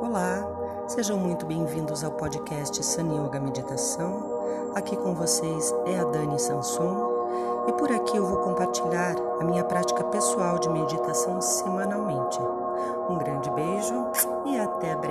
Olá, sejam muito bem-vindos ao podcast Sana Yoga Meditação. Aqui com vocês é a Dani Sanson e por aqui eu vou compartilhar a minha prática pessoal de meditação semanalmente. Um grande beijo e até breve.